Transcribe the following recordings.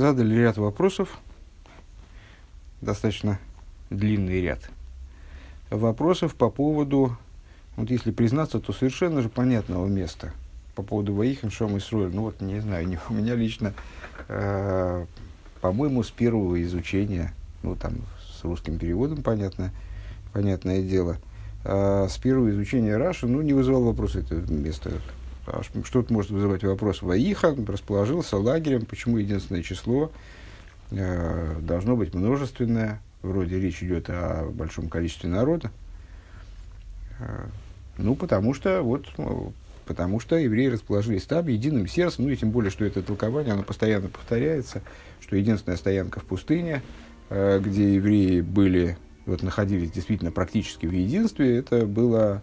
задали ряд вопросов, достаточно длинный ряд вопросов по поводу, вот если признаться, то совершенно же понятного места по поводу Ваихам Шом и Сроль. Ну вот, не знаю, не, у меня лично, э, по-моему, с первого изучения, ну там с русским переводом, понятно, понятное дело, э, с первого изучения Раши, ну, не вызывал вопроса это место. А что тут может вызывать вопрос? Ваиха расположился лагерем, почему единственное число э, должно быть множественное, вроде речь идет о большом количестве народа. Э, ну, потому что, вот, ну, потому что евреи расположились там единым сердцем, ну и тем более, что это толкование, оно постоянно повторяется, что единственная стоянка в пустыне, э, где евреи были, вот, находились действительно практически в единстве, это было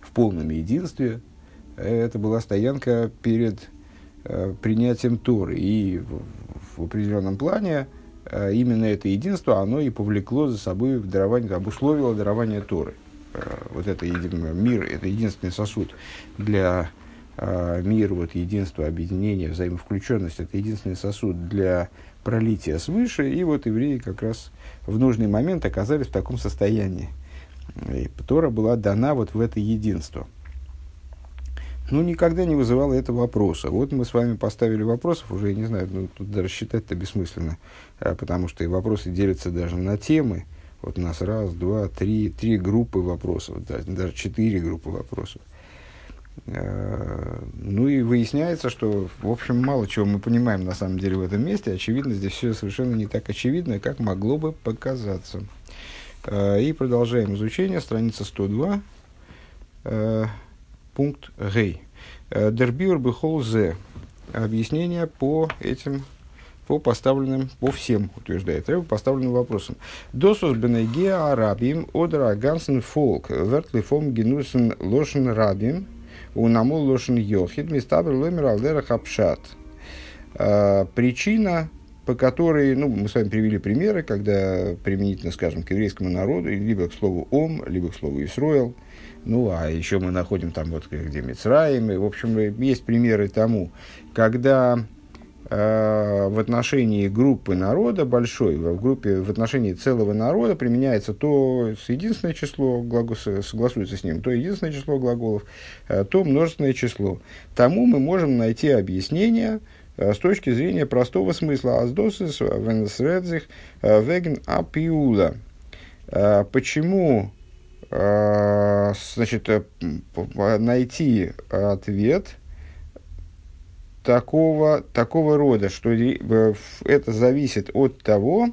в полном единстве, это была стоянка перед э, принятием Торы. И в, в определенном плане э, именно это единство, оно и повлекло за собой в дарование, обусловило дарование Торы. Э, вот это мир, это единственный сосуд для мира, вот единство, объединение, взаимовключенность, это единственный сосуд для пролития свыше, и вот евреи как раз в нужный момент оказались в таком состоянии. И Тора была дана вот в это единство – ну, никогда не вызывало это вопроса. Вот мы с вами поставили вопросов, уже, я не знаю, ну, тут даже считать-то бессмысленно, а, потому что и вопросы делятся даже на темы. Вот у нас раз, два, три, три группы вопросов, да, даже четыре группы вопросов. А, ну и выясняется, что, в общем, мало чего мы понимаем на самом деле в этом месте. Очевидно, здесь все совершенно не так очевидно, как могло бы показаться. А, и продолжаем изучение, страница 102 пункт Гей. Э, Дербиур бихол зе. Объяснение по этим, по поставленным, по всем, утверждает Рэб, поставленным вопросам. Досус бенегеа арабим одра гансен фолк вертли фом генусен лошен рабим унамул лошен йохид мистабр ломер алдера хапшат. Э, причина, по которой, ну, мы с вами привели примеры, когда применительно, скажем, к еврейскому народу, либо к слову «ом», либо к слову «исроил», ну, а еще мы находим там вот где Мицраим. И, в общем, есть примеры тому, когда э, в отношении группы народа большой, в группе, в отношении целого народа применяется то единственное число, глагол, согласуется с ним, то единственное число глаголов, э, то множественное число. Тому мы можем найти объяснение э, с точки зрения простого смысла. Аздосис, венесредзих, э, וועגן אַ פעולה. Э, почему значит, э, найти ответ такого, такого рода, что это зависит от того,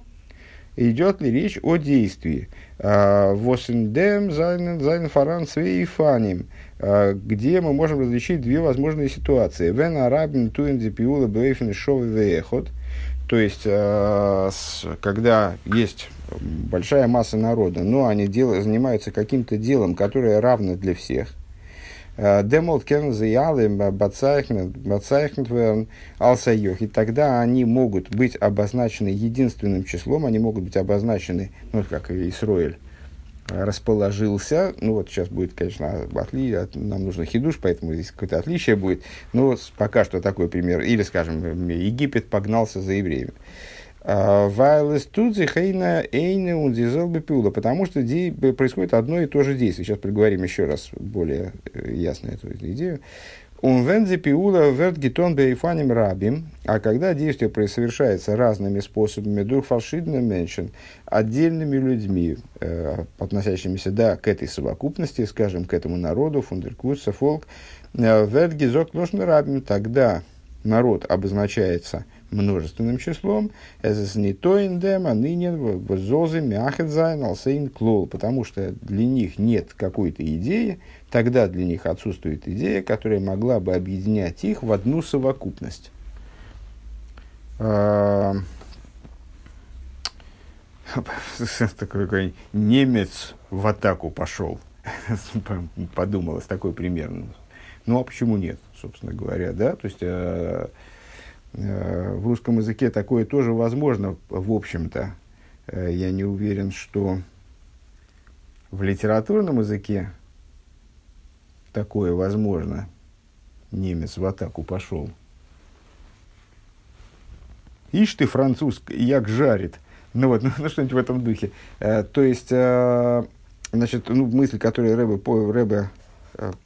идет ли речь о действии. А, וואָס אין דעם, זיינען פאַראַן צוויי אופנים, а, где мы можем различить две возможные ситуации. Вен арабин туин дипиула бейфен шов вехот, то есть, когда есть большая масса народа, но они дел, занимаются каким-то делом, которое равно для всех. Э, Демолт кен заялым бацайхнет алсайох. И тогда они могут быть обозначены единственным числом, они могут быть обозначены, ну, как Исроэль, расположился, ну вот сейчас будет, конечно, отли, нам нужно хидуш, поэтому здесь какое-то отличие будет, но пока что такой пример, или, скажем, Египет погнался за евреями. Вайлес тудзи хейна эйне ундизел бепюла, потому что происходит одно и то же действие. Сейчас приговорим еще раз более э, ясно эту идею. Он вензе пиула верт гитон бейфаним рабим, а когда действие совершается разными способами, дух фальшидно меньшин, отдельными людьми, э, относящимися да, к этой совокупности, скажем, к этому народу, фундеркутса, фолк, э, верт гизок рабим, тогда народ обозначается множественным числом, это не то индем, а ныне зозы мяхедзайн алсейн клол, потому что для них нет какой-то идеи, тогда для них отсутствует идея, которая могла бы объединять их в одну совокупность. А, такой немец в атаку пошел. Подумалось, такой примерно. Ну, а почему нет, собственно говоря, да? То есть, Э, в русском языке такое тоже возможно, в общем-то. Э, я не уверен, что в литературном языке такое возможно. Немец в атаку пошел. Ишь ты француз, як жарит. Ну вот, ну, ну что-нибудь в этом духе. Э, то есть, э, значит, ну, мысль, которую Рэбе, по, Рэбе э,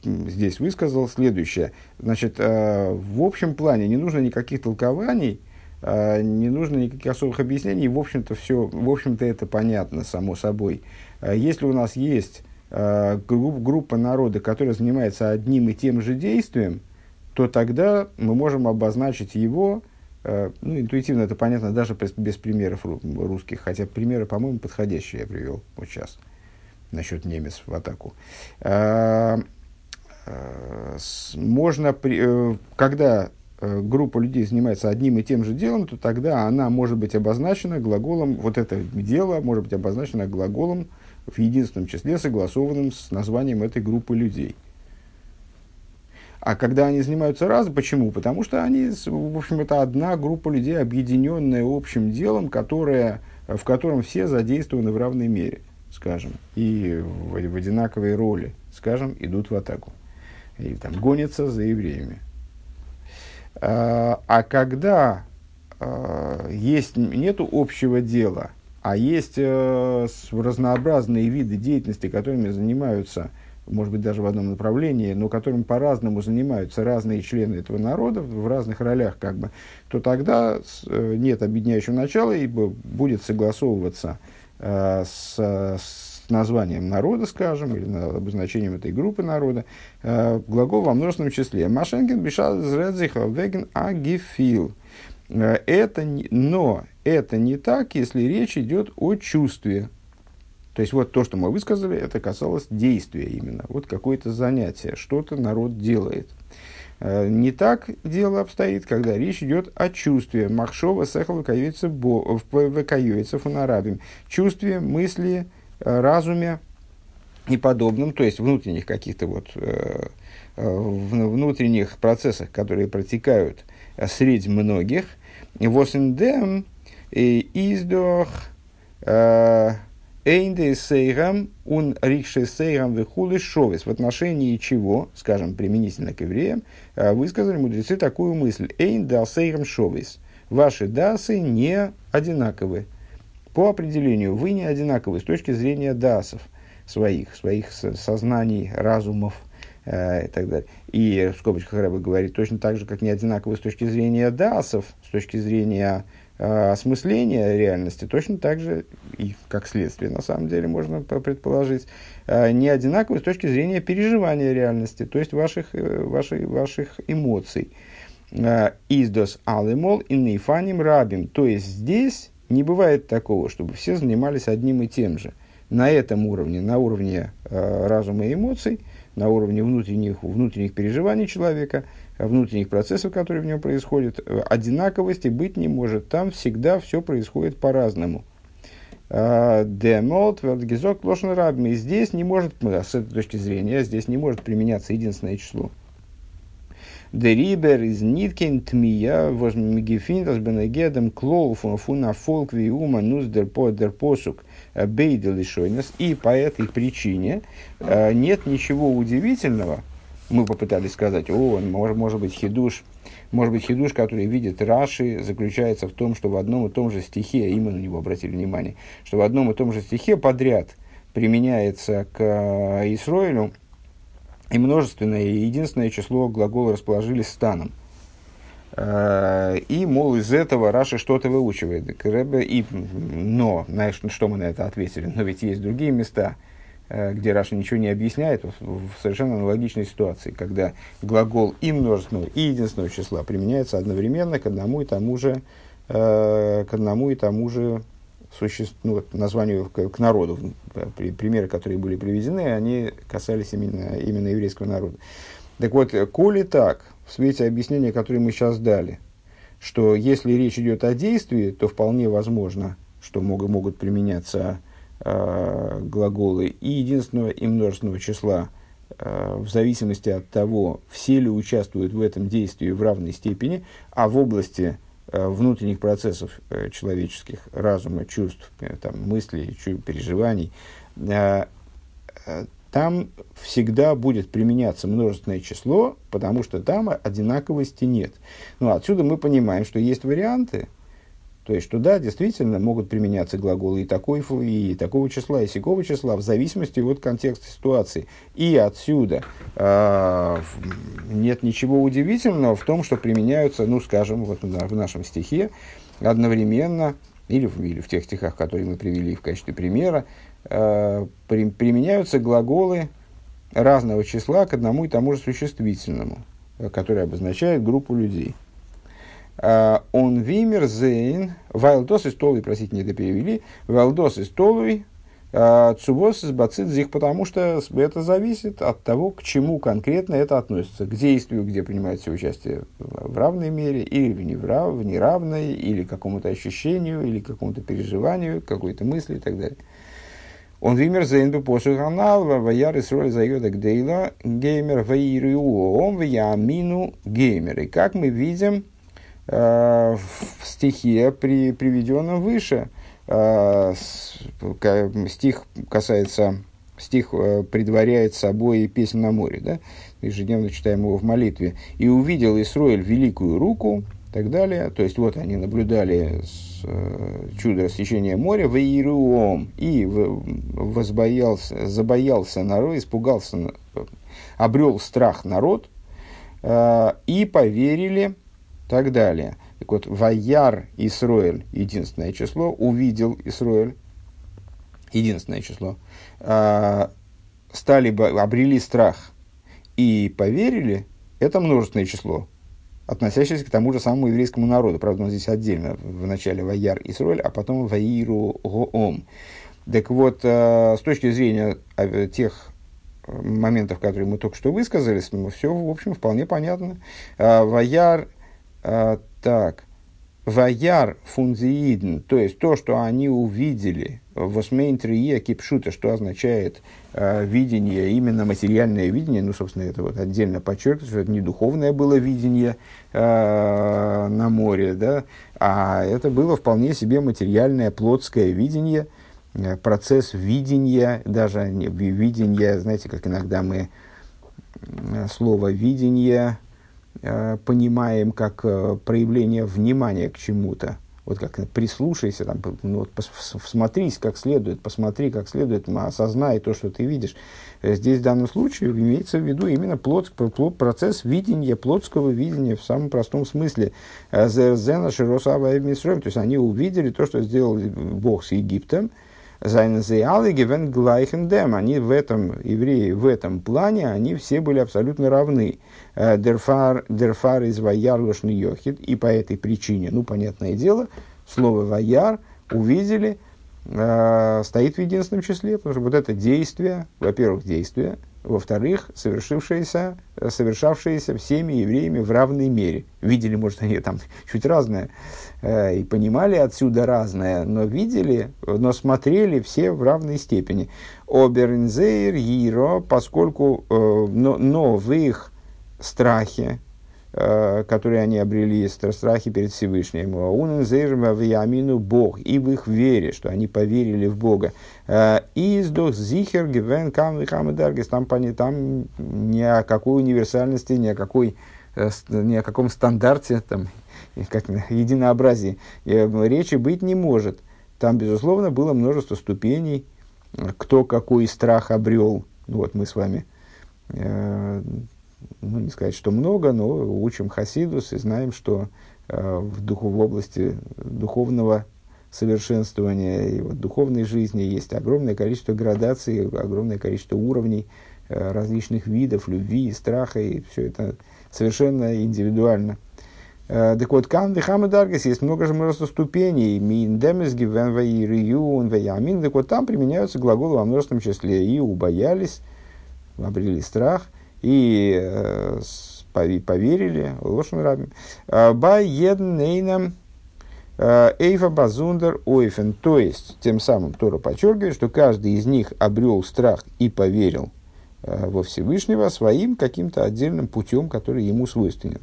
здесь высказал, следующая. Значит, э, в общем плане не нужно никаких толкований, э, не нужно никаких особых объяснений. В общем-то, все, в общем-то, это понятно, само собой. Э, если у нас есть э, групп, группа народа, которая занимается одним и тем же действием, то тогда мы можем обозначить его Э, ну, интуитивно это понятно даже без примеров русских, хотя примеры, по-моему, подходящие я привел вот сейчас насчет немец в атаку. А, можно, когда группа людей занимается одним и тем же делом, то тогда она может быть обозначена глаголом, вот это дело может быть обозначено глаголом в единственном числе, согласованным с названием этой группы людей – а когда они занимаются разом, почему? Потому что они, в общем, это одна группа людей, объединенная общим делом, которая, в котором все задействованы в равной мере, скажем, и в, в одинаковой роли, скажем, идут в атаку. И там гонятся за евреями. А, а когда а, есть, нету общего дела, а есть а, разнообразные виды деятельности, которыми занимаются может быть, даже в одном направлении, но которым по-разному занимаются разные члены этого народа в разных ролях, как бы, то тогда э, нет объединяющего начала и будет согласовываться э, с, названием народа, скажем, или обозначением этой группы народа, э, глагол во множественном числе. Машенген бешал веген агифил. Э, это, но это не так, если речь идет о чувстве, то есть вот то, что мы высказали, это касалось действия именно. Вот какое-то занятие, что-то народ делает. Э, не так дело обстоит, когда речь идет о чувстве. Махшова сехал выкаюется фунарабим. Чувстве, мысли, разуме и подобным, то есть внутренних каких-то вот э, внутренних процессах, которые протекают среди многих. Восендем издох Эйнде сейгам ун рикше сейгам вихули шовис. В отношении чего, скажем, применительно к евреям, э, высказали мудрецы такую мысль. Эйн дал сейгам шовис. Ваши дасы не одинаковы. По определению, вы не одинаковы с точки зрения дасов своих, своих сознаний, разумов э, и так далее. И в скобочках Рэба говорит точно так же, как не одинаковы с точки зрения дасов, с точки зрения э, осмысления реальности, точно так же, и как следствие, на самом деле, можно предположить, э, не одинаковы с точки зрения переживания реальности, то есть ваших, э, ваших, ваших эмоций. Э, Издос алимол и нейфаним рабим. То есть здесь не бывает такого, чтобы все занимались одним и тем же. На этом уровне, на уровне э, разума и эмоций, на уровне внутренних, внутренних переживаний человека – внутренних процессов, которые в нем происходят, э, одинаковости быть не может. Там всегда все происходит по-разному. А, Демолт, Велдгизок, Лошен Рабми. Здесь не может, с этой точки зрения, здесь не может применяться единственное число. Дерибер из Ниткин Тмия, Возмигефин, Разбенегедем, Клоу, Фуна Фолк, Виума, Нус, Дерпо, Дерпосук, Бейдел и по этой причине э, нет ничего удивительного, мы попытались сказать, о, может, может быть хидуш, может быть хидуш, который видит Раши, заключается в том, что в одном и том же стихе, и мы на него обратили внимание, что в одном и том же стихе подряд применяется к э, Исроилю и множественное, и единственное число глагола расположили станом. Э, и, мол, из этого Раши что-то выучивает. И, но, знаешь, что мы на это ответили? Но ведь есть другие места, Э, где Раша ничего не объясняет, в совершенно аналогичной ситуации, когда глагол и множественного, и единственного числа применяется одновременно к одному и тому же, э, к одному и тому же существ, ну, вот, названию к, к народу. При, примеры, которые были приведены, они касались именно, именно еврейского народа. Так вот, коли так, в свете объяснения, которое мы сейчас дали, что если речь идет о действии, то вполне возможно, что могут, могут применяться э, глаголы и единственного и множественного числа э, в зависимости от того, все ли участвуют в этом действии в равной степени, а в области внутренних процессов э, человеческих, разума, чувств, э, там, мыслей, переживаний, э, э, там всегда будет применяться множественное число, потому что там одинаковости нет. Ну, отсюда мы понимаем, что есть варианты, То есть, что да, действительно могут применяться глаголы и, такой, и такого числа, и сякого числа, в зависимости от контекста ситуации. И отсюда э, нет ничего удивительного в том, что применяются, ну, скажем, вот в нашем стихе одновременно, или, или в тех стихах, которые мы привели в качестве примера, э, при, применяются глаголы разного числа к одному и тому же существительному, который обозначает группу людей – Э, он вимер зейн, вайлдос и столуй, простите, не доперевели, вайлдос и столуй, э, цубос из бацидзих, потому что это зависит от того, к чему конкретно это относится. К действию, где принимается участие в равной мере, или в, нерав, в неравной, или какому-то ощущению, или какому-то переживанию, какой-то мысли и так далее. Он вимер зейн бы посуд канал, ваяр и сроль зайода гдейла, геймер ваириу, он ваямину геймер. И как мы видим, Э, в стихе, при, приведенном выше. Э, стих касается, стих э, предваряет собой песнь на море, да? ежедневно читаем его в молитве. «И увидел Исроиль великую руку», и так далее. То есть, вот они наблюдали с, чудо рассечения моря в Иеруом и возбоялся, забоялся народ, испугался, обрел страх народ и поверили так далее. Так вот, Ваяр Исроэль, единственное число, увидел Исроэль, единственное число, э, стали, обрели страх и поверили, это множественное число, относящееся к тому же самому еврейскому народу. Правда, он здесь отдельно, в начале Ваяр Исроэль, а потом Ваиру Гоом. Так вот, э, с точки зрения э, тех моментов, которые мы только что высказались, ну, все, в общем, вполне понятно. Э, Ваяр а, так. Ваяр фунзиидн, то есть то, что они увидели в осмейнтрие кипшута, что означает э, видение, именно материальное видение, ну, собственно, это вот отдельно подчеркивается, что это не духовное было видение э, на море, да, а это было вполне себе материальное, плотское видение, процесс видения, даже не, видения, знаете, как иногда мы слово видение понимаем как э, проявление внимания к чему-то. Вот как прислушайся, там, ну, вот, всмотрись как следует, посмотри как следует, осознай то, что ты видишь. Э, здесь в данном случае имеется в виду именно плод, плод, процесс видения, плотского видения в самом простом смысле. То есть они увидели то, что сделал Бог с Египтом, Зайнзеалы гивен глайхендем. Они в этом, евреи в этом плане, они все были абсолютно равны. Э, дерфар, дерфар из ваяр йохид. И по этой причине, ну, понятное дело, слово ваяр увидели, э, стоит в единственном числе, потому что вот это действие, во-первых, действие, во-вторых, совершившееся, совершавшееся всеми евреями в равной мере. Видели, может, они там чуть разное, э, и понимали отсюда разное, но видели, но смотрели все в равной степени. Обернзейр, Иро, поскольку, э, но, но в их страхе, Э, которые они обрели, страхи перед Всевышним. Унен Бог, и в их вере, что они поверили в Бога. Э, Издох зихер гивен кам даргис, там, там ни о какой универсальности, ни о, какой, э, ни о каком стандарте, там, как единообразии речи быть не может. Там, безусловно, было множество ступеней, кто какой страх обрел. Вот мы с вами ну, не сказать, что много, но учим Хасидус и знаем, что э, в, духу, в области духовного совершенствования и вот, духовной жизни есть огромное количество градаций, огромное количество уровней э, различных видов любви и страха, и все это совершенно индивидуально. Э, так вот, кам вихама даргас, есть много же множество ступеней. Мин демес гивен ваириюн ваямин. Так вот, там применяются глаголы во множественном числе. И убоялись, обрели страх – и э, поверили Лошен Раби. А, ба э, эйфа базундер ойфен. То есть, тем самым Тора подчеркивает, что каждый из них обрел страх и поверил э, во Всевышнего своим каким-то отдельным путем, который ему свойственен.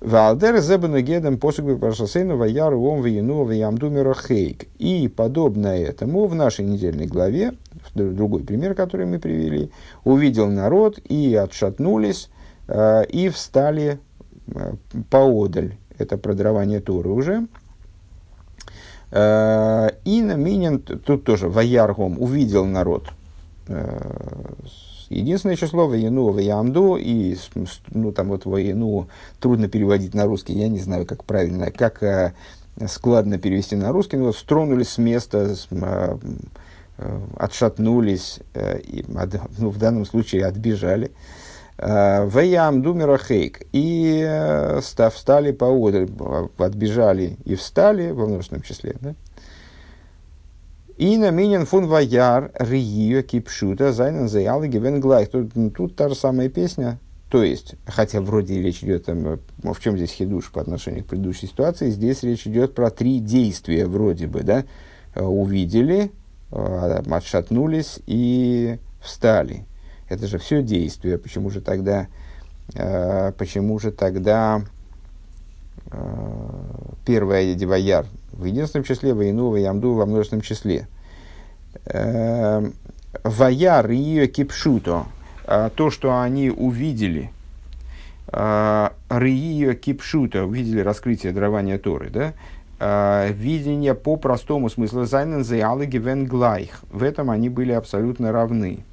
Валдер зебену гедем посугбе паршасейну ваяру ом вину ваямду хейк. И подобно этому в нашей недельной главе, другой пример, который мы привели, увидел народ и отшатнулись, э, и встали э, поодаль. Это про дарование Торы уже. Э, и на Минин, тут тоже Ваяргом увидел народ. Единственное число Ваяну, Ваямду, и ну, там вот Ваяну трудно переводить на русский, я не знаю, как правильно, как складно перевести на русский, но вот стронулись с места, отшатнулись, и, ну, в данном случае отбежали. Ваям думера хейк. И э, став, встали поодаль, отбежали и встали, во множественном числе. Да? И на минин фун ваяр риё кипшута зайнен заял гивен глайх. Тут, ну, тут та же самая песня. То есть, хотя вроде речь идет, там, э, в чем здесь хидуш по отношению к предыдущей ситуации, здесь речь идет про три действия вроде бы, да, э, увидели, отшатнулись и встали. Это же все действие. Почему же тогда, э, почему же тогда э, первое Деваяр в единственном числе, Войну, Ваямду во множественном числе. Э, Ваяр ее кипшуто, э, то, что они увидели, Рио кипшута, увидели раскрытие дарования Торы, да? Видение по простому смыслу Зайнен Зеалеги Глайх. В этом они были абсолютно равны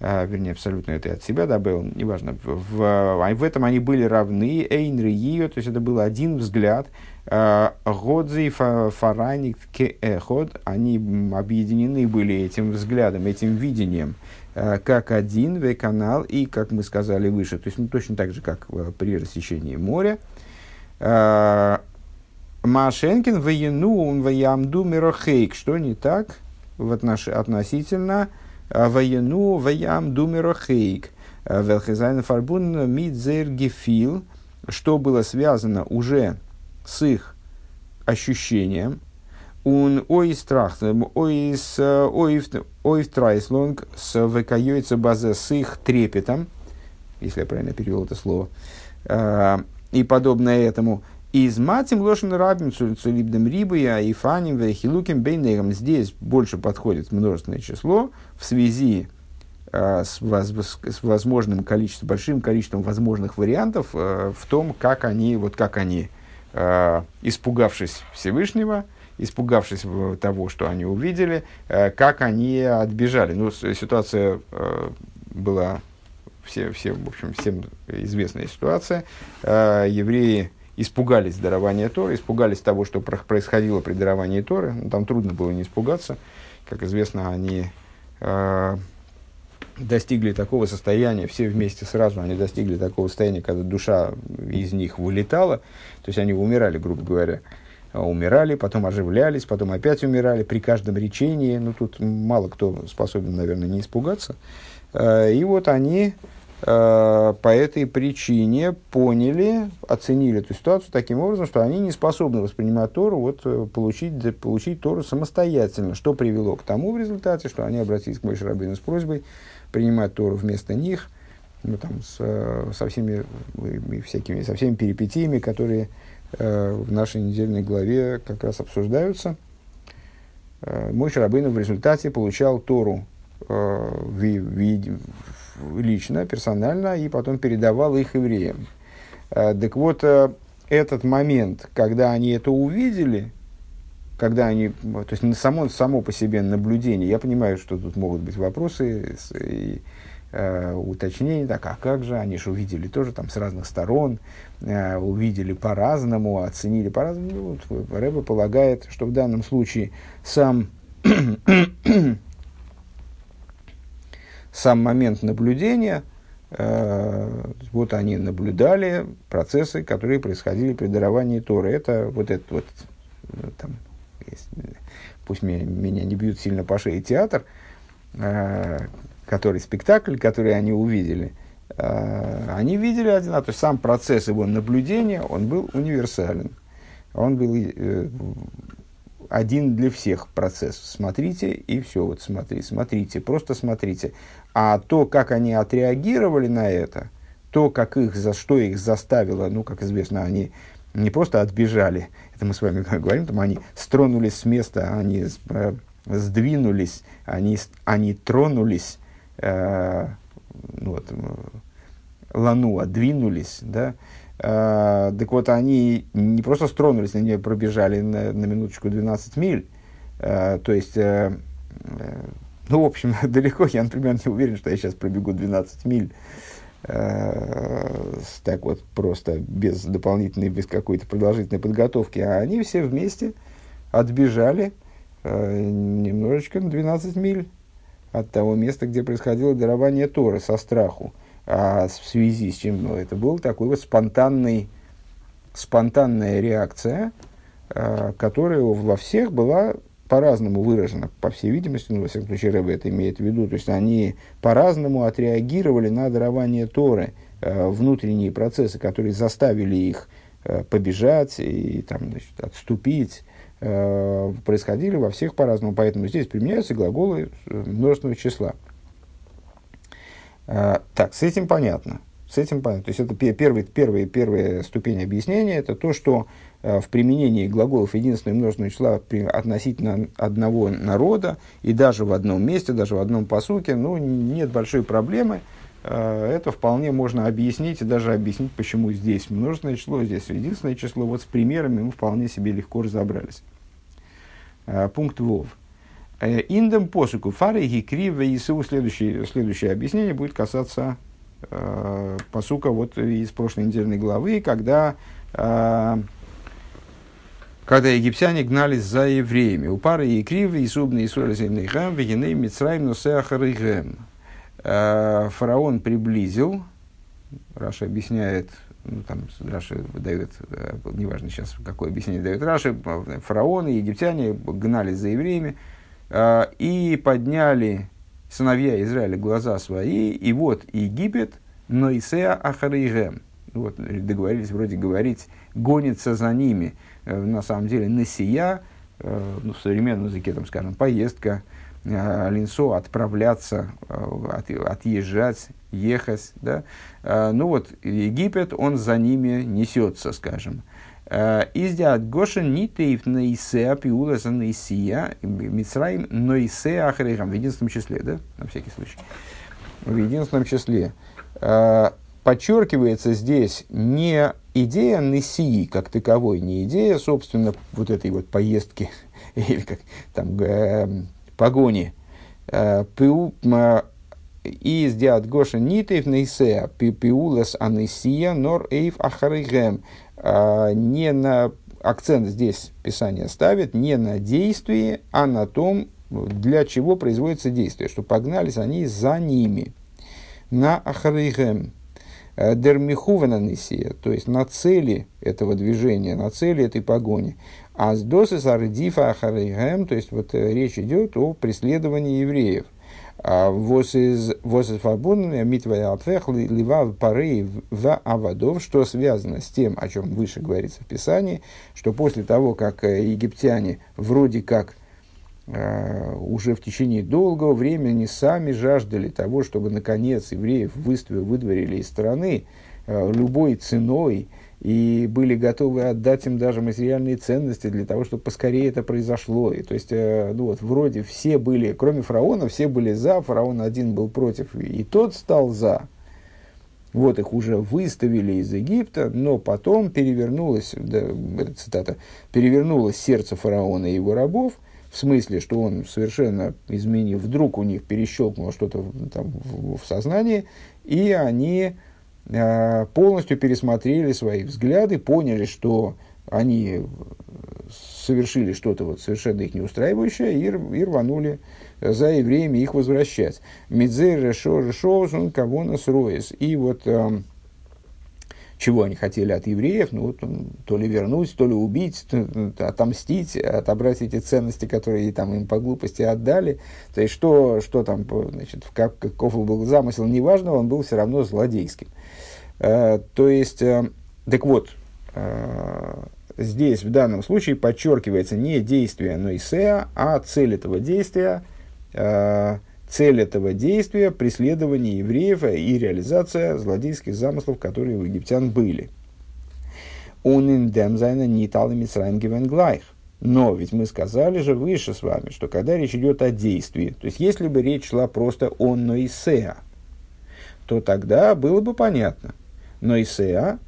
вернее, абсолютно это от себя добавил, неважно, в, в, в этом они были равны, Эйн Рио, то есть это был один взгляд, а, Годзи Фараник Кеэход, они объединены были этим взглядом, этим видением, а, как один В-канал и, как мы сказали выше, то есть ну, точно так же, как при рассечении моря. Машенкин воену он воямду мирохейк, что не так в отнош... относительно воену ваям думеро хейк. Велхизайн фарбун мидзер гефил, что было связано уже с их ощущением, он ой страх, ой с ой трайслонг с векаюется база с их трепетом, если я правильно перевел это слово, и подобное этому, из матим лошен рабим цулибдем рибуя и фаним вехилуким бейнегам. Здесь больше подходит множественное число в связи э, с, воз, с возможным количеством, большим количеством возможных вариантов э, в том, как они, вот как они, э, испугавшись Всевышнего, испугавшись того, что они увидели, э, как они отбежали. Ну, ситуация э, была все, все, в общем, всем известная ситуация. Евреи испугались дарования Торы, испугались того, что происходило при даровании Торы. Ну, там трудно было не испугаться. Как известно, они достигли такого состояния, все вместе сразу, они достигли такого состояния, когда душа из них вылетала. То есть они умирали, грубо говоря. Умирали, потом оживлялись, потом опять умирали при каждом речении. Ну, тут мало кто способен, наверное, не испугаться. Э, и вот они Э, по этой причине поняли, оценили эту ситуацию таким образом, что они не способны воспринимать Тору, вот, э, получить, получить Тору самостоятельно, что привело к тому в результате, что они обратились к Мойше Рабину с просьбой принимать Тору вместо них, ну, там, с, э, со, всеми, всякими, со всеми перипетиями, которые э, в нашей недельной главе как раз обсуждаются. Э, Мойше Рабину в результате получал Тору э, в, в, лично, персонально, и потом передавал их евреям. Э, так вот, э, этот момент, когда они это увидели, когда они, то есть само, само по себе наблюдение, я понимаю, что тут могут быть вопросы и э, уточнения, так, а как же, они же увидели тоже там с разных сторон, э, увидели по-разному, оценили по-разному. Ну, вот, Рэба полагает, что в данном случае сам сам момент наблюдения, э, вот они наблюдали процессы, которые происходили при даровании Торы. Это вот этот вот, ну, там, пусть меня, меня не бьют сильно по шее театр, э, который спектакль, который они увидели, э, они видели один, то есть сам процесс его наблюдения, он был универсален. Он был э, один для всех процесс. Смотрите, и все, вот смотри, смотрите, просто смотрите. А то, как они отреагировали на это, то, как их, за что их заставило, ну, как известно, они не просто отбежали, это мы с вами говорим, там они стронулись с места, они э, сдвинулись, они, они тронулись, э, ну, вот, лану, двинулись, да, Э, так вот, они не просто стронулись, они пробежали на, на минуточку 12 миль. Э, то есть, э, э, ну, в общем, далеко, я, например, не уверен, что я сейчас пробегу 12 миль. Э, так вот, просто без дополнительной, без какой-то продолжительной подготовки. А они все вместе отбежали э, немножечко на 12 миль от того места, где происходило дарование Торы со страху. А в связи с чем ну, это был такой вот спонтанный, спонтанная реакция, э, которая во всех была по-разному выражена, по всей видимости, ну, во всяком случае, Рэбе это имеет в виду, то есть они по-разному отреагировали на дарование Торы, э, внутренние процессы, которые заставили их э, побежать и там, значит, отступить, э, происходили во всех по-разному, поэтому здесь применяются глаголы э, множественного числа. Э, так, с этим понятно. С этим понятно. То есть это первый, первый, первая ступень объяснения, это то, что в применении глаголов единственного и множественного числа относительно одного народа и даже в одном месте, даже в одном посуке, ну, нет большой проблемы. Э, это вполне можно объяснить и даже объяснить, почему здесь множественное число, здесь единственное число. Вот с примерами мы вполне себе легко разобрались. Э, пункт ВОВ. Индем посуку фары гикрива Ису. Следующее, следующее объяснение будет касаться э, посука вот из прошлой недельной главы, когда э, когда египтяне гнались за евреями. У пары и кривы, и субные, и сорезельныхам, вегеней, мицраим, носеахарыгэм. Э, фараон приблизил, Раша объясняет, ну, там Раша дает, э, неважно сейчас, какое объяснение дает Раша, фараон и египтяне гнались за евреями э, и подняли сыновья Израиля глаза свои, и вот Египет, נוסע אחריהם. Вот, договорились вроде говорить, гонится за ними – на самом деле נסיעה, э, ну, в современном языке, там, скажем, поездка, э, линсо, отправляться, от, отъезжать, ехать, да, ну вот Египет, он за ними несется, скажем. Издят Гоша нитейв наисеа пиула за наисия, мицраим наисеа ахрейхам, в единственном числе, да, на всякий случай. В единственном числе. Подчеркивается здесь не идея Нессии как таковой, не идея, собственно, вот этой вот поездки или как там э, погони. Э, из диат Гоша Нитев Нейсеа Пиулас Анессия Нор Эйв Ахаригем. Э, не на акцент здесь Писание ставит не на действии, а на том, для чего производится действие, что погнались они за ними. На Ахаригем. Э, дермихувана нисия, то есть на цели этого движения, на цели этой погони. А с досыс ардифа ахарейгэм, то есть вот э, речь идет о преследовании евреев. А вос из фабунами митвая апфех лива пары в авадов, что связано с тем, о чем выше говорится в Писании, что после того, как э, египтяне вроде как уже в течение долгого времени сами жаждали того, чтобы наконец евреев выставили, выдворили из страны э, любой ценой и были готовы отдать им даже материальные ценности для того, чтобы поскорее это произошло. И, то есть, э, ну вот, вроде все были, кроме фараона, все были за, фараон один был против, и тот стал за. Вот их уже выставили из Египта, но потом перевернулось, да, цитата, перевернулось сердце фараона и его рабов – в смысле, что он совершенно изменил, вдруг у них перещелкнуло что-то там в, в сознании, и они э, полностью пересмотрели свои взгляды, поняли, что они совершили что-то вот совершенно их не устраивающее и, и рванули за евреями их возвращать. Медзер решо решо кого нас роес. И вот э, чего они хотели от евреев, ну, то ли вернуть, то ли убить, то, отомстить, отобрать эти ценности, которые там им по глупости отдали. То есть, что, что там, значит, как, каков был замысел, неважно, он был все равно злодейским. Э, то есть, э, так вот, э, здесь в данном случае подчеркивается не действие Нойсеа, а цель этого действия э, – Цель этого действия – преследование евреев и реализация злодейских замыслов, которые у египтян были. Но ведь мы сказали же выше с вами, что когда речь идет о действии, то есть если бы речь шла просто о Ноисеа, то тогда было бы понятно. Ноисеа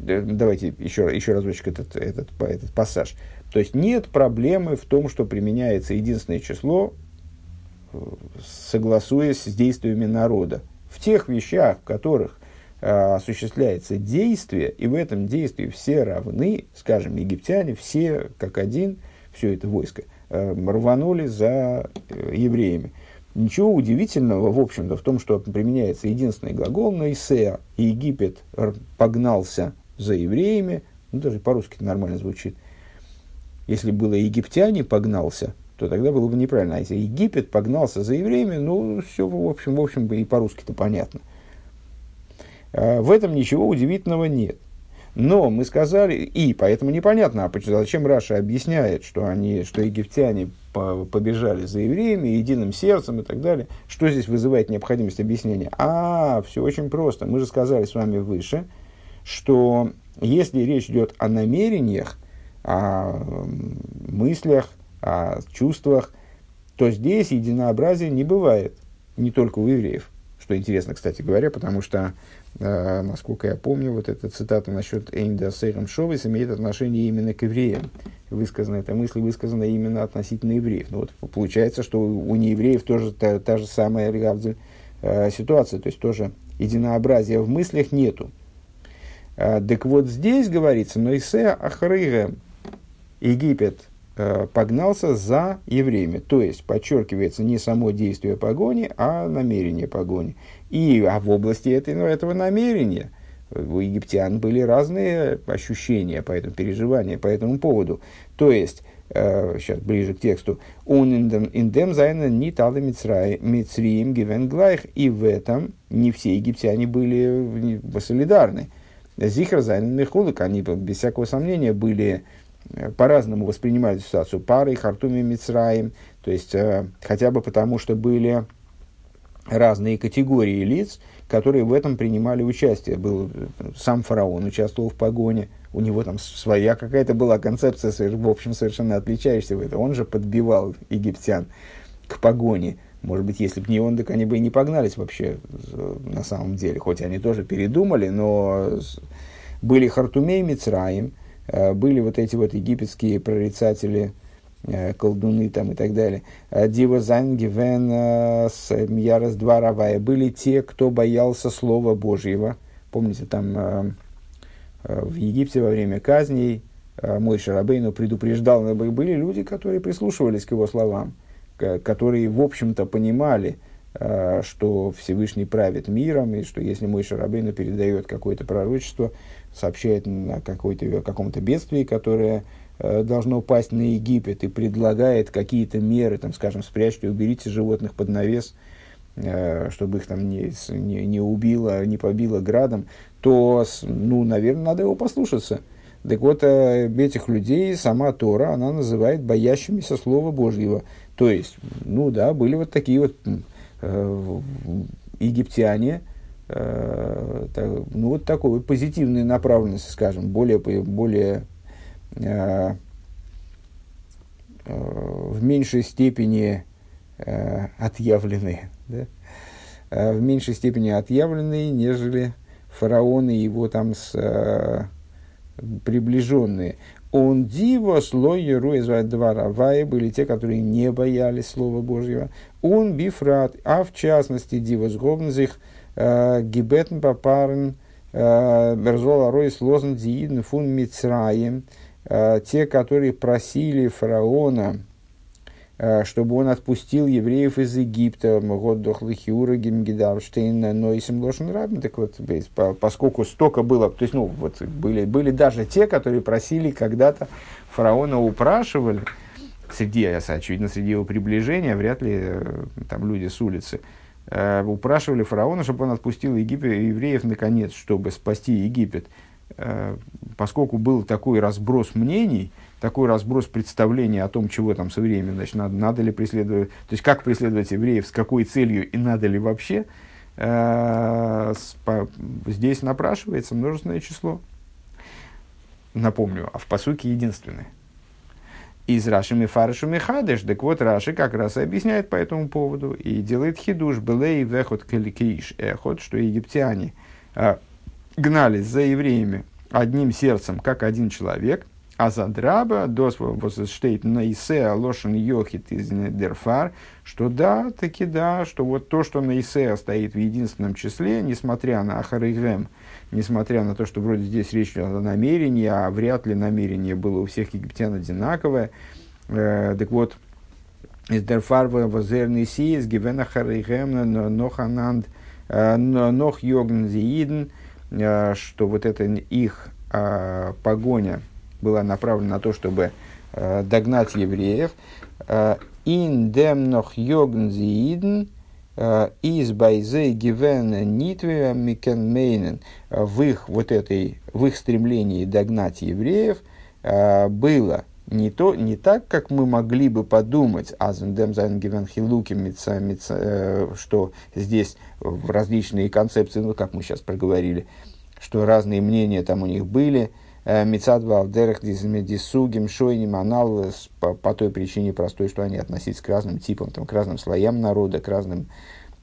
давайте еще, еще разочек этот, этот, этот пассаж. То есть нет проблемы в том, что применяется единственное число, согласуясь с действиями народа. В тех вещах, в которых э, осуществляется действие, и в этом действии все равны, скажем, египтяне, все как один, все это войско, э, рванули за э, евреями. Ничего удивительного, в общем-то, в том, что применяется единственный глагол «наисеа», и Египет погнался за евреями, ну, даже по-русски нормально звучит. Если было «египтяне погнался», то тогда было бы неправильно. А если Египет погнался за евреями, ну, все, в общем, в общем, и по-русски-то понятно. А, в этом ничего удивительного нет. Но мы сказали, и поэтому непонятно, а зачем Раша объясняет, что, они, что египтяне побежали за евреями единым сердцем и так далее. Что здесь вызывает необходимость объяснения? А, все очень просто. Мы же сказали с вами выше, что если речь идет о намерениях, о мыслях, о чувствах, то здесь единообразия не бывает, не только у евреев. Что интересно, кстати говоря, потому что э, насколько я помню, вот эта цитата насчет Эйнда Сейрам Шовис имеет отношение именно к евреям. Высказана эта мысль высказана именно относительно евреев. Ну вот получается, что у неевреев тоже та, та же самая э, ситуация, то есть тоже единообразия в мыслях нету. Э, так вот здесь говорится, но Исе Ахрыга, Египет погнался за евреями. То есть подчеркивается не само действие погони, а намерение погони. И а в области этой, ну, этого намерения у египтян были разные ощущения, по этому, переживания по этому поводу. То есть, э, сейчас ближе к тексту, און אין דעם זיינען ניט אַלע מצריים געווען גלייַך, и в этом не все египтяне были солидарны. זיכער זיינען מחולק, они без всякого сомнения были э, по-разному воспринимали ситуацию פרעה, חרטומי מצרים, то есть э, хотя бы потому, что были разные категории лиц, которые в этом принимали участие. Был сам фараон участвовал в погоне, у него там своя какая-то была концепция, в общем, совершенно отличающаяся в этом. Он же подбивал египтян к погоне. Может быть, если бы не он, так они бы и не погнались вообще на самом деле. Хоть они тоже передумали, но были Хартумей Мицраим, э, были вот эти вот египетские прорицатели, Э, колдуны там и так далее. Э, Дива Зангивен э, с Ярос два Равая были те, кто боялся Слова Божьего. Помните, там в Египте во время казней мой Шарабейну предупреждал, были люди, которые прислушивались к его словам, которые, в общем-то, понимали, что Всевышний правит миром, и что если мой Шарабейну передает какое-то пророчество, сообщает о каком-то бедствии, которое Э, должно упасть на Египет и предлагает какие-то меры, там, скажем, спрячьте, уберите животных под навес, э, чтобы их там не, не, не убило, не побило градом, то, ну, наверное, надо его послушаться. Так вот, э, этих людей сама Тора, она называет боящимися Слова Божьего. То есть, ну да, были вот такие вот э, египтяне, ну вот такой вот позитивной направленности, скажем, более, более Э, э, в меньшей степени э, отъявлены, да? в меньшей степени отъявленные, нежели фараон и его там с, э, приближенные. Он диво слой из два равая были те, которые не боялись Слова Божьего. Он бифрат, а в частности диво сговнзих гибетн папарн берзола ройс лозн диидн фун мицраем – Э, те, которые просили фараона, э, чтобы он отпустил евреев из Египта, год дохлыхиура гимгидарштейн нойсим лошен рабин, так вот, поскольку столько было, то есть, ну, вот, были, были даже те, которые просили когда-то фараона упрашивали, среди, очевидно, среди его приближения, вряд ли э, там люди с улицы, упрашивали фараона, чтобы он отпустил Египет, евреев наконец, чтобы спасти Египет. Э, поскольку был такой разброс мнений, такой разброс представлений о том, чего там со временем, значит, надо, надо ли преследовать, то есть как преследовать евреев, с какой целью и надо ли вообще, э, здесь напрашивается множественное число. Напомню, а в посуке единственное. Из Раши Мифарышу Михадеш, так вот Раши как раз и объясняет по этому поводу и делает хидуш, белей вехот келикиш эхот, что египтяне, а, гнались за евреями одним сердцем, как один человек, а за драба дос штейт на исе лошен йохит из дерфар, что да, таки да, что вот то, что на исе стоит в единственном числе, несмотря на ахаригем, несмотря на то, что вроде здесь речь идет о намерении, а вряд ли намерение было у всех египтян одинаковое, э, так вот, из дерфарва возерный си, из гивена харигем, нохананд, э, нох йогн зииден, э, что вот это их э, погоня была направлена на то, чтобы догнать евреев. Ин дем нох йогн зииден, из байзе гивен нитве микен мейнен в их вот этой в их стремлении догнать евреев было не, то, не так, как мы могли бы подумать, что здесь в различные концепции, ну, как мы сейчас проговорили, что разные мнения там у них были, Мецад Валдерах Дисугим Шойним Анал по, по той причине простой, что они относились к разным типам, там, к разным слоям народа, к разным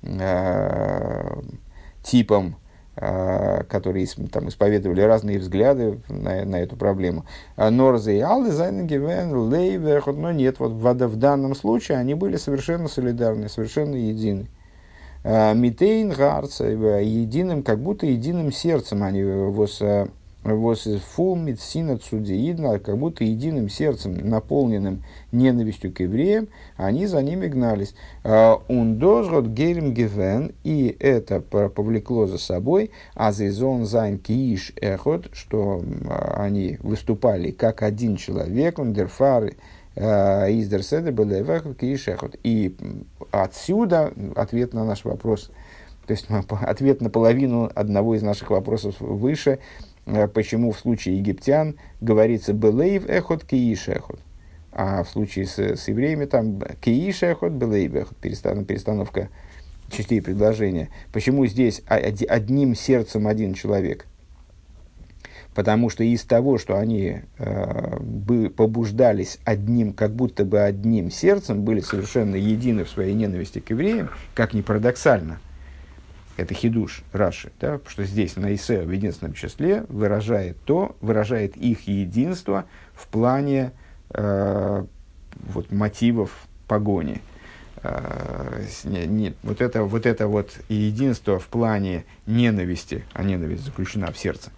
э, типам а, которые там, исповедовали разные взгляды на, на эту проблему. А Норзе и Аллы, Зайнгевен, Лейвер, но нет, вот в, в данном случае они были совершенно солидарны, совершенно едины. Митейн Гарца, единым, как будто единым сердцем они was, фул медсина цудеидна, как будто единым сердцем, наполненным ненавистью к евреям, они за ними гнались. און דאָס האָט גורם געווען, и это повлекло за собой, אַז זיי זיינען כאיש אחד, что они выступали как один человек, און דערפאַר, איז דער סדר כאיש אחד. И отсюда ответ на наш вопрос, то есть ответ на половину одного из наших вопросов выше – Э, почему в случае египтян говорится «белейв эхот кииш эхот», а в случае с, с евреями там «кииш эхот белейв эхот», перестановка частей предложения. Почему здесь одним сердцем один человек? Потому что из того, что они э, бы побуждались одним, как будто бы одним сердцем, были совершенно едины в своей ненависти к евреям, как ни парадоксально – это хидуш Раши, да, что здесь на Исе в единственном числе выражает то, выражает их единство в плане э, вот, мотивов погони. Э, не, не, вот, это, вот это вот единство в плане ненависти, а ненависть заключена в сердце,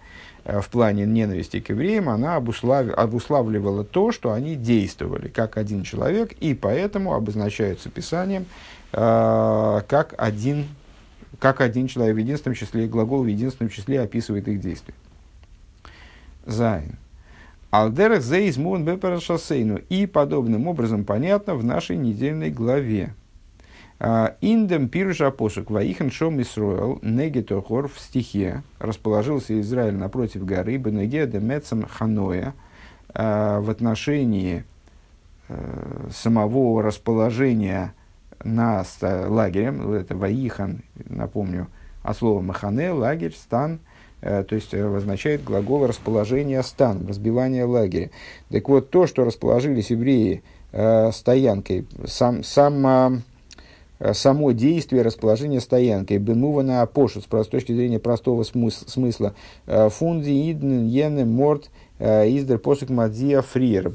э, в плане ненависти к евреям, она обуслав, обуславливала то, что они действовали как один человек, и поэтому обозначаются писанием э, как один как один человек в единственном числе, глагол в единственном числе описывает их действия. Зайн. Алдерах зейзмун бепарашасейну. И подобным образом понятно в нашей недельной главе. А, Индем пируша пошек ваихан шом Исруэл негетохор в стихе расположился Израиль напротив горы Бенеге демецам ханоя а, в отношении э, самого расположения на лагерем, это Ваихан, напомню, от слова Махане, лагерь, стан, э, то есть э, означает глагол расположения стан, разбивание лагеря. Так вот, то, что расположились евреи э, стоянкой, сам, сам, э, само действие расположения стоянкой, бемува на опошут, с точки зрения простого смысла, э, фунди, идн, йене, морт, издер, посук, мадзия, фриер.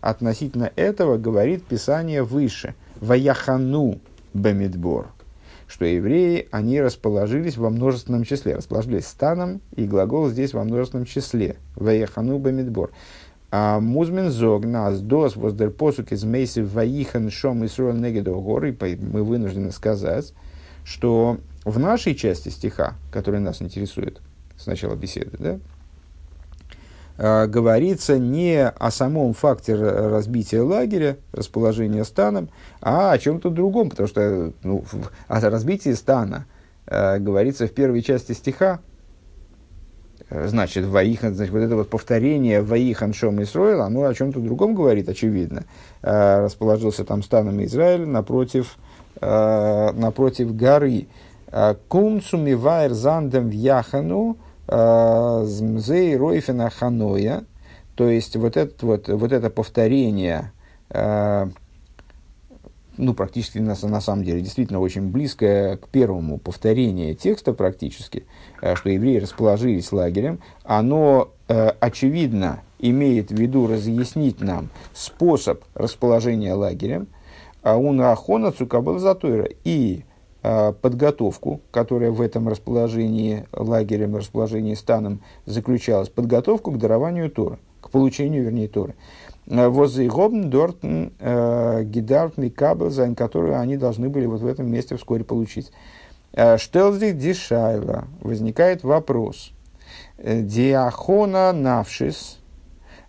Относительно этого говорит Писание выше – Ваяхану Бамидбор, что евреи, они расположились во множественном числе, расположились станом, и глагол здесь во множественном числе. Ваяхану Бамидбор. А музмин зог нас дос воздер посук из мейси ваихан шом и срол негедо горы, мы вынуждены сказать, что в нашей части стиха, который нас интересует с начала беседы, да, говорится не о самом факте разбития лагеря, расположения станом, а о чем-то другом, потому что ну, о разбитии стана э, говорится в первой части стиха, э, значит, Ваихан, значит, вот это вот повторение Ваихан Шом Исроил, оно о чем-то другом говорит, очевидно. Э, расположился там станом Израиля напротив, э, напротив горы. Э, Кумцуми вайр зандем в Яхану, Змзей Ройфена Ханоя, то есть вот, этот вот, вот это повторение, э, ну, практически на, на самом деле, действительно очень близкое к первому повторению текста практически, э, что евреи расположились лагерем, оно, э, очевидно, имеет в виду разъяснить нам способ расположения лагерем, а у Нахона Цукабел Затойра и э, подготовку, которая в этом расположении лагерем, расположении станом заключалась, подготовку к дарованию Тора, к получению, вернее, Торы. Возле Гобн Дортен Гидарт Микабел, за которую они должны были вот в этом месте вскоре получить. Э, Штелзих Дишайла. Возникает вопрос. Э, Диахона Навшис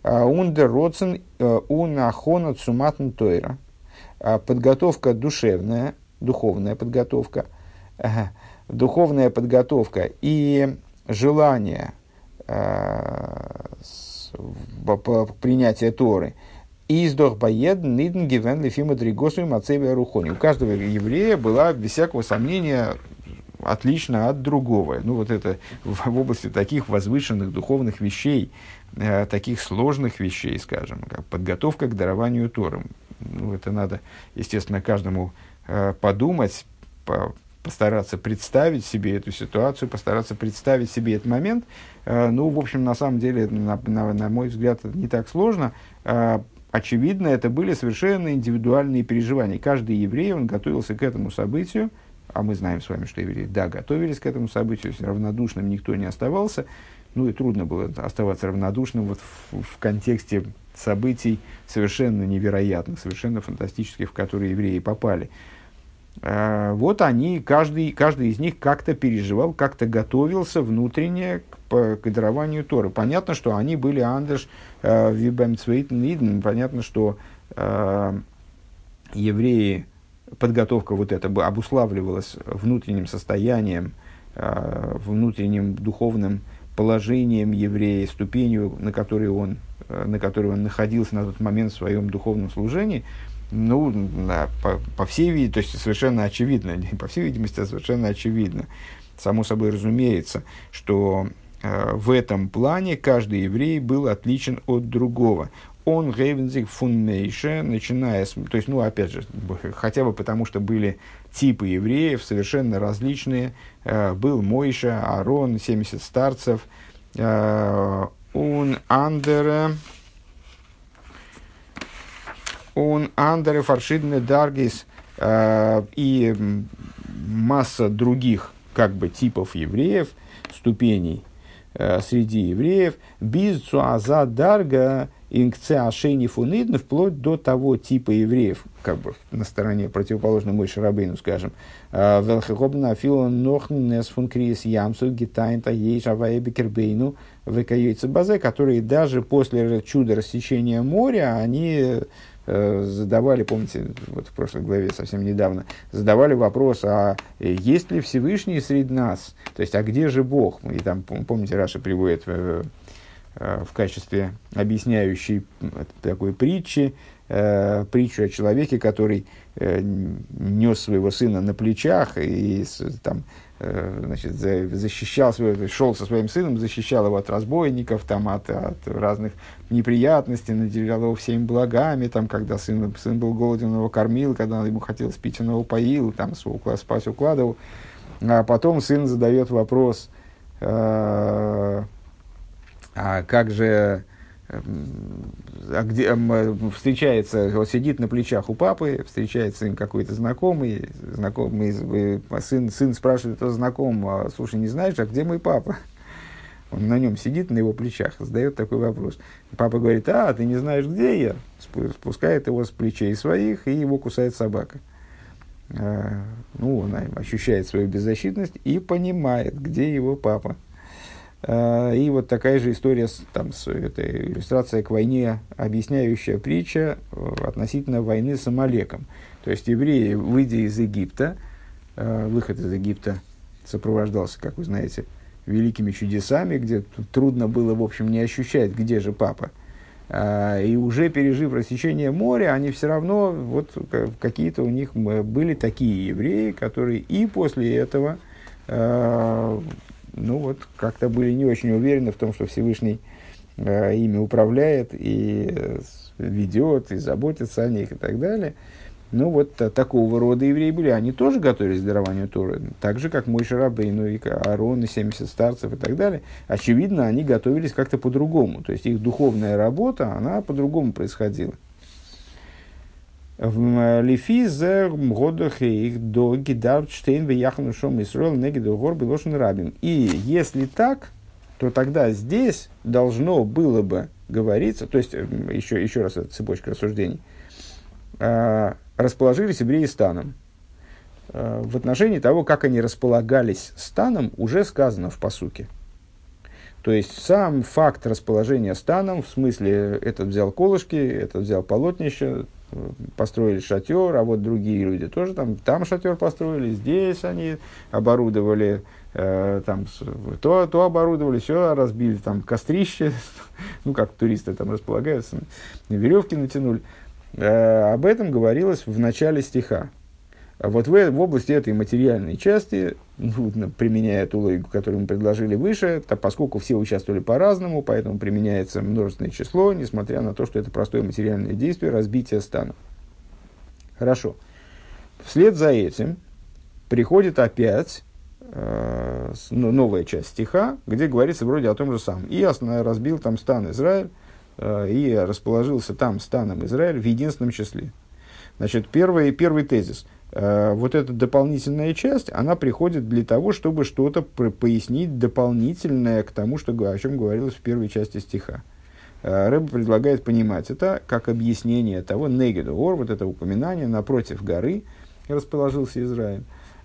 э, Ундер Роцен Унахона Цуматн Тойра. Подготовка душевная, духовная подготовка, духовная подготовка и желание принятия Торы. Издох боед нидн гивен лефима дригосу и мацевия рухони. У каждого еврея была, без всякого сомнения, отлично от другого. Ну, вот это в, в области таких возвышенных духовных вещей, э, таких сложных вещей, скажем, как подготовка к дарованию Торы. Ну, это надо, естественно, каждому э, подумать, по, постараться представить себе эту ситуацию, постараться представить себе этот момент. Э, ну, в общем, на самом деле, на, на, на мой взгляд, это не так сложно. Э, очевидно, это были совершенно индивидуальные переживания. Каждый еврей, он готовился к этому событию, а мы знаем с вами, что евреи, да, готовились к этому событию, равнодушным никто не оставался. Ну и трудно было оставаться равнодушным вот в, в контексте событий совершенно невероятных, совершенно фантастических, в которые евреи попали. Э, вот они, каждый, каждый из них как-то переживал, как-то готовился внутренне к, к дарованию Торы. Понятно, что они были Андерш э, Вибемцвейтен понятно, что э, евреи, подготовка вот эта обуславливалась внутренним состоянием, э, внутренним духовным положением еврея, ступенью, на которой он, э, на которой он находился на тот момент в своем духовном служении – ну, по, по всей видимости, то есть совершенно очевидно, не по всей видимости, а совершенно очевидно, само собой разумеется, что э, в этом плане каждый еврей был отличен от другого. Он гейвензик фунмейше, начиная с... То есть, ну, опять же, хотя бы потому, что были типы евреев совершенно различные. Э, был Мойша, Арон, 70 старцев. Э, он Андера... Он андеры фаршидны даргис э, и масса других как бы типов евреев, ступеней э, среди евреев, без цуаза дарга инкце ашени фунидна, вплоть до того типа евреев, как бы на стороне противоположной мой Шарабейну, скажем, э, велхехобна афилон нохн фун крис ямсу гитайн та ейш аваебекербейну векайойца базе, которые даже после чуда рассечения моря, они задавали, помните, вот в прошлой главе совсем недавно, задавали вопрос, а есть ли Всевышний среди нас? То есть, а где же Бог? И там, помните, Раша приводит э, в качестве объясняющей такой притчи, э, притчу о человеке, который нес своего сына на плечах и там, Э, значит, защищал свой, шел со своим сыном, защищал его от разбойников, там, от, от разных неприятностей, наделял его всеми благами, там, когда сын, сын был голоден, он его кормил, когда ему хотелось пить, он его поил, там, спать укладывал. А потом сын задает вопрос, э, а как же а где, встречается, вот сидит на плечах у папы, встречается им какой-то знакомый, знакомый сын, сын спрашивает этого знакомого, слушай, не знаешь, а где мой папа? Он на нем сидит, на его плечах, задает такой вопрос. Папа говорит, а, ты не знаешь, где я? Спускает его с плечей своих, и его кусает собака. А, ну, он ощущает свою беззащитность и понимает, где его папа. А, и вот такая же история, там, с, это иллюстрация к войне, объясняющая притча э, относительно войны с Амалеком. То есть евреи, выйдя из Египта, э, выход из Египта сопровождался, как вы знаете, великими чудесами, где трудно было, в общем, не ощущать, где же папа. И уже пережив рассечение моря, они все равно, вот какие-то у них были такие евреи, которые и после этого э, ну вот, как-то были не очень уверены в том, что Всевышний э, ими управляет и э, ведет, и заботится о них и так далее. Ну вот а, такого рода евреи были, они тоже готовились к дарованию Торы, так же, как мой Шарабейну и Аарон, и 70 старцев и так далее. Очевидно, они готовились как-то по-другому, то есть их духовная работа, она по-другому происходила. В Лифизе годах их до Гидарштейн Вияхану Шом Исруэл Негиду Гор Белошин Рабин. И если так, то тогда здесь должно было бы говориться, то есть еще, еще раз эта цепочка рассуждений, а, расположились евреи станом. А, в отношении того, как они располагались станом, уже сказано в посуке. То есть сам факт расположения станом, в смысле, этот взял колышки, этот взял полотнище, построили шатер, а вот другие люди тоже там, там шатер построили, здесь они оборудовали, э, там, то, то оборудовали, все разбили, там кострище, ну как туристы там располагаются, веревки натянули. Э, об этом говорилось в начале стиха. А вот в, в области этой материальной части, ну, применяя ту логику, которую мы предложили выше, то, поскольку все участвовали по-разному, поэтому применяется множественное число, несмотря на то, что это простое материальное действие разбития стана. Хорошо. Вслед за этим приходит опять э, новая часть стиха, где говорится вроде о том же самом. И разбил там стан Израиль, э, и расположился там станом Израиль в единственном числе. Значит, первый, первый тезис – Э, вот эта дополнительная часть, она приходит для того, чтобы что-то пояснить дополнительное к тому, что, о чем говорилось в первой части стиха. Э, Рэб предлагает понимать это как объяснение того, негеду ор, вот это упоминание, напротив горы расположился Израиль.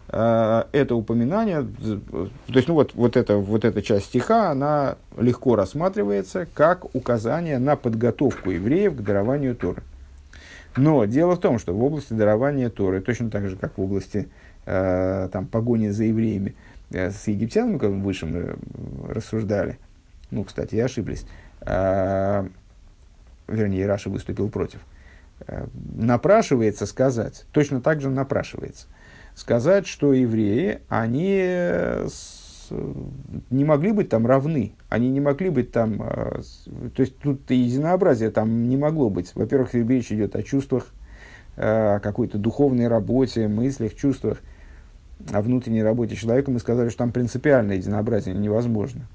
Э, это упоминание, то есть ну вот, вот, это, вот эта часть стиха, она легко рассматривается как указание на подготовку евреев к дарованию Торы. Но дело в том, что в области дарования Торы, точно так же, как в области э, там, погони за евреями, э, с египтянами, как выше мы э, рассуждали, ну, кстати, я ошиблись, э, вернее, Раша выступил против, э, напрашивается сказать, точно так же напрашивается, сказать, что евреи, они э, не могли быть там равны, они не могли быть там, э, то есть тут единообразие там не могло быть. Во-первых, речь идет о чувствах, э, о какой-то духовной работе, мыслях, чувствах, о внутренней работе человека. Мы сказали, что там принципиальное единообразие невозможно.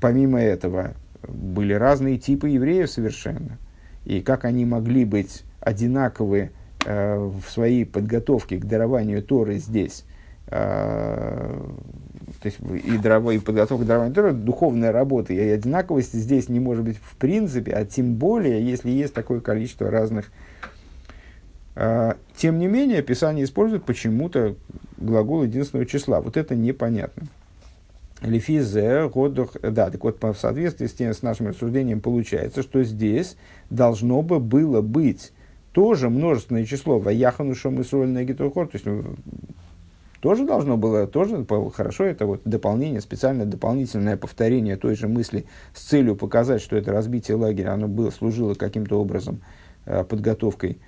Помимо этого, были разные типы евреев совершенно. И как они могли быть одинаковы э, в своей подготовке к дарованию Торы здесь – то есть и, дрова, и подготовка дарования Тора, духовная работа, и одинаковости здесь не может быть в принципе, а тем более, если есть такое количество разных. А, тем не менее, Писание использует почему-то глагол единственного числа. Вот это непонятно. Лефизе, годох, да, так вот, в соответствии с, тем, с нашим рассуждением получается, что здесь должно бы было быть тоже множественное число Ваяхану Шомысуэль Негитухор, то есть ну, тоже должно было, тоже хорошо, это вот дополнение, специальное дополнительное повторение той же мысли с целью показать, что это разбитие лагеря, оно было, служило каким-то образом э, подготовкой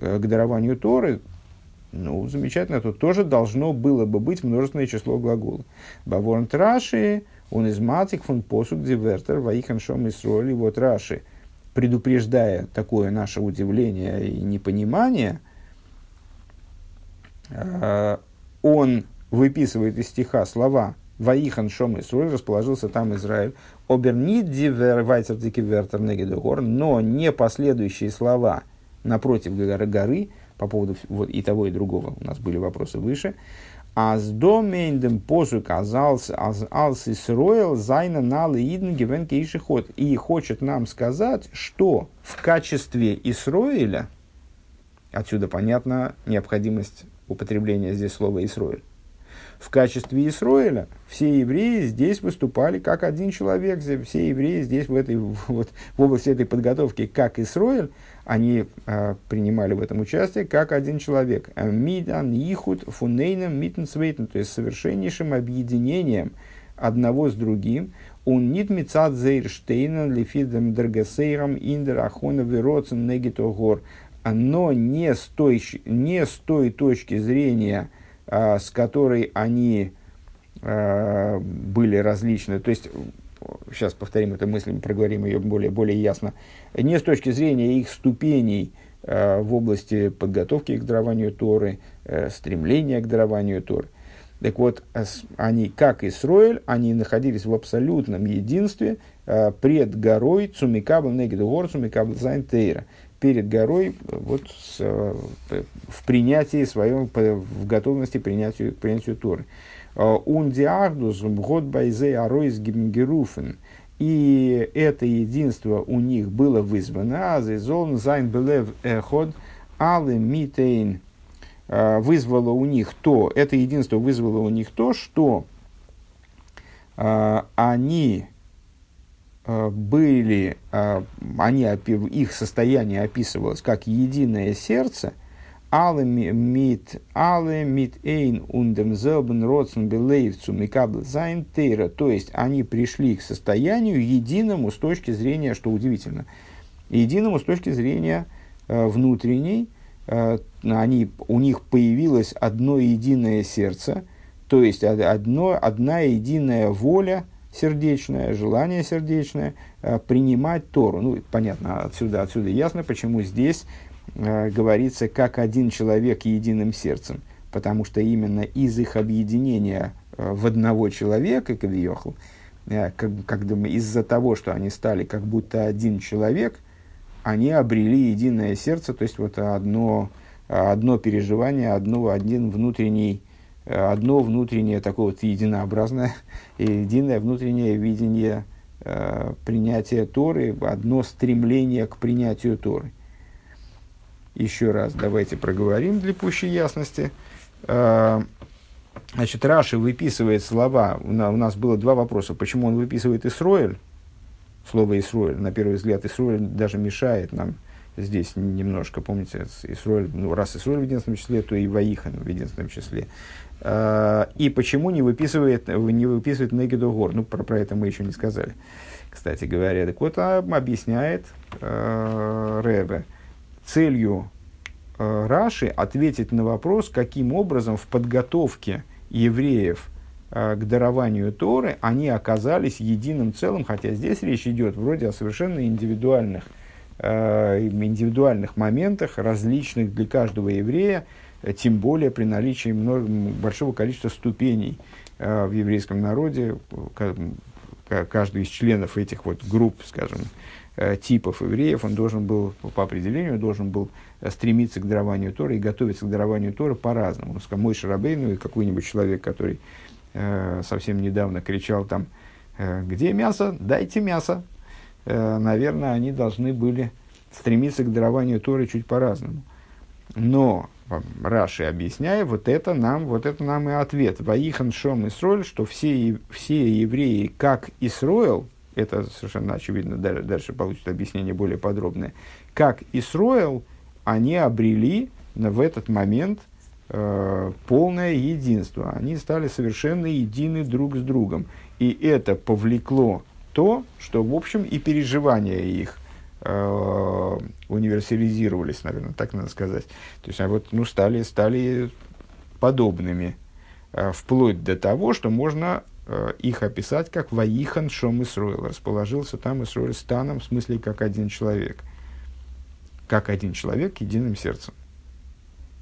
э, к дарованию Торы, ну, замечательно, тут тоже должно было бы быть множественное число глаголов. Баворн Траши, он из матик фон посук дивертер, ваихан шом и вот Раши, предупреждая такое наше удивление и непонимание, э, он выписывает из стиха слова «Ваихан шом Исруэль», расположился там Израиль, «אָבער ניט די ווער ווייַטערדיקע ווערטער נגד ההר», но не последующие слова напротив горы, горы по поводу вот, и того, и другого, у нас были вопросы выше, אַז פסוק אַז אַלס אַלס ישראל זיינען אַלע אידן געווען. И хочет нам сказать, что в качестве Исроиля, отсюда понятна необходимость употребления здесь слова Исроэль. В качестве Исроэля все евреи здесь выступали как один человек. Все евреи здесь в, этой, вот, в области этой подготовки как Исроэль, они а, принимали в этом участие как один человек. Мидан, Ихуд, Фунейном, Миттенсвейтен, то есть совершеннейшим объединением одного с другим. Он нит мицад зейрштейна лифидом драгасейрам индер ахона вероцен негитогор но не с той, не с той точки зрения, а, с которой они а, были различны. То есть, сейчас повторим эту мысль, проговорим ее более, более ясно. Не с точки зрения их ступеней э, в области подготовки к дарованию Торы, э, стремления к дарованию Торы. Так вот, они, как Исроэль, они находились в абсолютном единстве пред горой צו מקבל נגד ההר צו מקבל זיין תורה. Перед горой вот, с, э, в принятии своем, в готовности к принятию, к принятию Торы. און די אחדות האָט ביי זיי אַרויסגערופן. И это единство у них было вызвано. אַז זיי זיינען בלב אחד אַלע מיט איין Э, вызвало у них то, это единство вызвало у них то, что э, они э, были, они, их состояние описывалось как единое сердце, alle mit, alle mit ein und demselben Rotzen belevцу микабл sein то есть они пришли к состоянию единому с точки зрения, что удивительно, единому с точки зрения внутренней, Э, они, у них появилось одно единое сердце, то есть одно, одна единая воля сердечная, желание сердечное э, принимать Тору. Ну, понятно, отсюда, отсюда ясно, почему здесь э, говорится как один человек единым сердцем, потому что именно из их объединения в одного человека, Кавиохл, как, как из-за того, что они стали как будто один человек – они обрели единое сердце, то есть вот одно, одно переживание, одно, один внутренний, одно внутреннее такое вот единообразное, единое внутреннее видение э, принятия Торы, одно стремление к принятию Торы. Еще раз давайте проговорим для пущей ясности. Э, значит, Раши выписывает слова. У нас было два вопроса. Почему он выписывает Исроэль? слово Исруэль. На первый взгляд, Исруэль даже мешает нам здесь немножко. Помните, Исруэль, ну, раз Исруэль в единственном числе, то и Ваихан в единственном числе. А, и почему не выписывает, не выписывает Негиду Гор? Ну, про, про это мы еще не сказали, кстати говоря. Так вот, объясняет э, Ребе целью э, Раши ответить на вопрос, каким образом в подготовке евреев – Э, к дарованию Торы, они оказались единым целым, хотя здесь речь идет вроде о совершенно индивидуальных, э, индивидуальных моментах, различных для каждого еврея, э, тем более при наличии большого количества ступеней в еврейском народе. Каждый из членов этих вот групп, скажем, типов евреев, он должен был, по определению, должен был стремиться к дарованию Торы и готовиться к дарованию Торы по-разному. Мой Шарабейну и какой-нибудь человек, который Э, совсем недавно кричал там, э, где мясо, дайте мясо. Э, наверное, они должны были стремиться к дарованию Торы чуть по-разному. Но Раши объясняя, вот это нам, вот это нам и ответ. Ваихан Шом Исроэль, что все, все евреи, как Исроэл, это совершенно очевидно, дальше, дальше получит объяснение более подробное, как Исроэл, они обрели в этот момент – Э, полное единство. Они стали совершенно едины друг с другом. И это повлекло то, что, в общем, и переживания их э, универсализировались, наверное, так надо сказать. То есть, вот, ну, стали, стали подобными, э, вплоть до того, что можно э, их описать как «Ваихан Шом Исруэл». Расположился там Исруэль станом, в смысле, как один человек. Как один человек единым сердцем.